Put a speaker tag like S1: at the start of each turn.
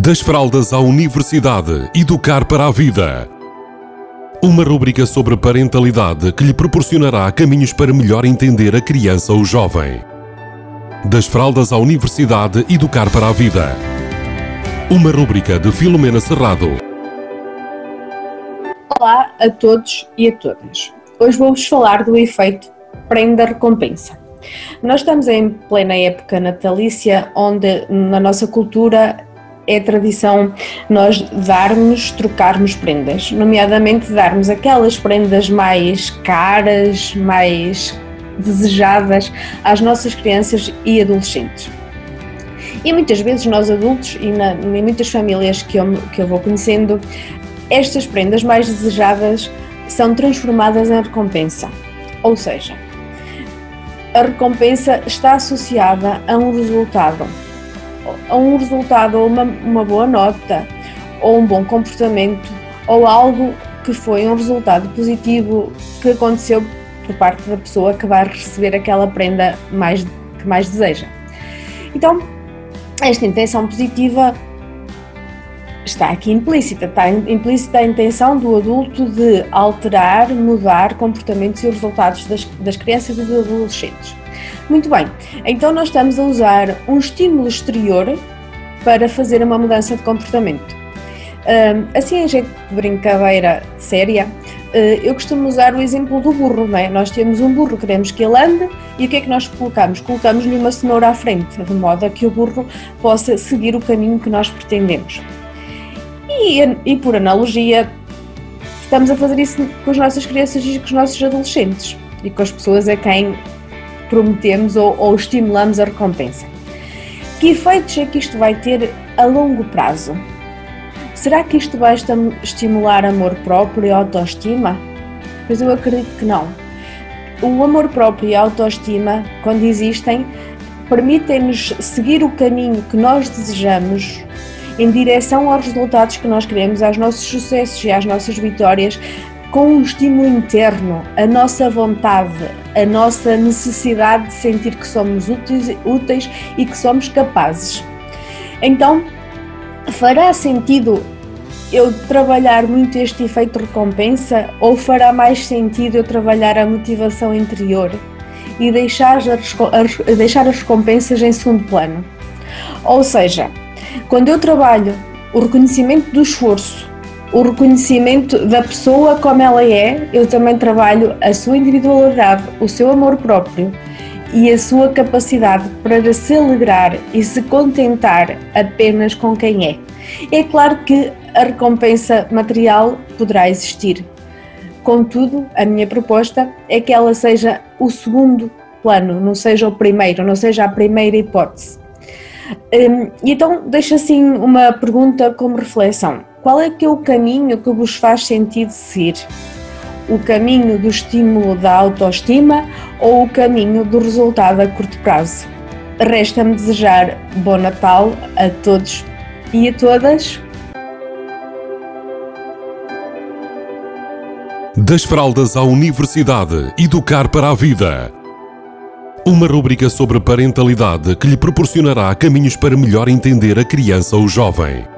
S1: Das fraldas à universidade, educar para a vida. Uma rúbrica sobre parentalidade que lhe proporcionará caminhos para melhor entender a criança ou jovem. Das fraldas à universidade, educar para a vida. Uma rúbrica de Filomena Serrado.
S2: Olá a todos e a todas. Hoje vou-vos falar do efeito prenda-recompensa. Nós estamos em plena época natalícia, onde na nossa cultura é tradição nós darmos, trocarmos prendas, nomeadamente darmos aquelas prendas mais caras, mais desejadas às nossas crianças e adolescentes. E muitas vezes nós adultos e na, em muitas famílias que eu, que eu vou conhecendo, estas prendas mais desejadas são transformadas em recompensa. Ou seja, a recompensa está associada a um resultado a um resultado ou uma, uma boa nota ou um bom comportamento ou algo que foi um resultado positivo que aconteceu por parte da pessoa que vai receber aquela prenda mais, que mais deseja. Então, esta intenção positiva está aqui implícita, está implícita a intenção do adulto de alterar, mudar comportamentos e resultados das, das crianças e dos adolescentes. Muito bem, então nós estamos a usar um estímulo exterior para fazer uma mudança de comportamento. Assim, em jeito de brincadeira séria, eh, eu costumo usar o exemplo do burro, não é? Nós temos um burro, queremos que ele ande, e o que é que nós colocamos? Colocamos-lhe uma cenoura à frente, de modo a que o burro possa seguir o caminho que nós pretendemos. E, e por analogia, estamos a fazer isso com as nossas crianças e com os nossos adolescentes e com as pessoas a quem prometemos ou, ou estimulamos a recompensa. Que efeitos é que isto vai ter a longo prazo? Será que isto vai estimular amor próprio e autoestima? Pois eu acredito que não. O amor próprio e a autoestima, quando existem, permitem-nos seguir o caminho que nós desejamos em direção aos resultados que nós queremos, aos nossos sucessos e às nossas vitórias, com um estímulo interno, a nossa vontade, a nossa necessidade de sentir que somos úteis, úteis e que somos capazes. Então, fará sentido eu trabalhar muito este efeito recompensa ou fará mais sentido eu trabalhar a motivação interior e deixar as, deixar as recompensas em segundo plano? Ou seja, quando eu trabalho o reconhecimento do esforço, o reconhecimento da pessoa como ela é, eu também trabalho a sua individualidade, o seu amor próprio e a sua capacidade para se alegrar e se contentar apenas com quem é. É claro que a recompensa material poderá existir. Contudo, a minha proposta é que ela seja o segundo plano, não seja o primeiro, não seja a primeira hipótese. Hum, e então deixo assim uma pergunta como reflexão. Qual é que é o caminho que vos faz sentido seguir? O caminho do estímulo da autoestima ou o caminho do resultado a curto prazo? Resta-me desejar bom Natal a todos e a todas.
S1: Das fraldas à universidade, educar para a vida. Uma rúbrica sobre parentalidade que lhe proporcionará caminhos para melhor entender a criança ou jovem.